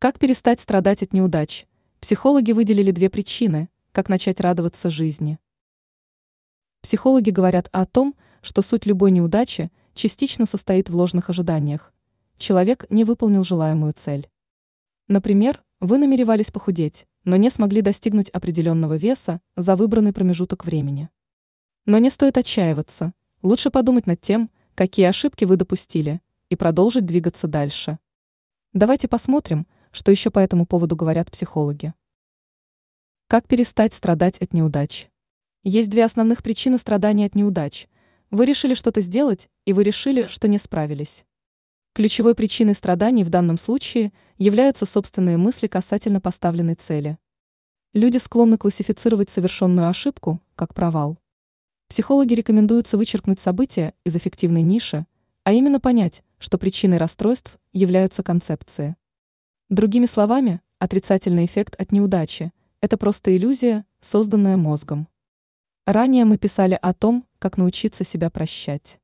Как перестать страдать от неудач? Психологи выделили две причины, как начать радоваться жизни. Психологи говорят о том, что суть любой неудачи частично состоит в ложных ожиданиях. Человек не выполнил желаемую цель. Например, вы намеревались похудеть, но не смогли достигнуть определенного веса за выбранный промежуток времени. Но не стоит отчаиваться, лучше подумать над тем, какие ошибки вы допустили, и продолжить двигаться дальше. Давайте посмотрим, что еще по этому поводу говорят психологи. Как перестать страдать от неудач? Есть две основных причины страдания от неудач. Вы решили что-то сделать, и вы решили, что не справились. Ключевой причиной страданий в данном случае являются собственные мысли касательно поставленной цели. Люди склонны классифицировать совершенную ошибку как провал. Психологи рекомендуются вычеркнуть события из эффективной ниши, а именно понять, что причиной расстройств являются концепции. Другими словами, отрицательный эффект от неудачи – это просто иллюзия, созданная мозгом. Ранее мы писали о том, как научиться себя прощать.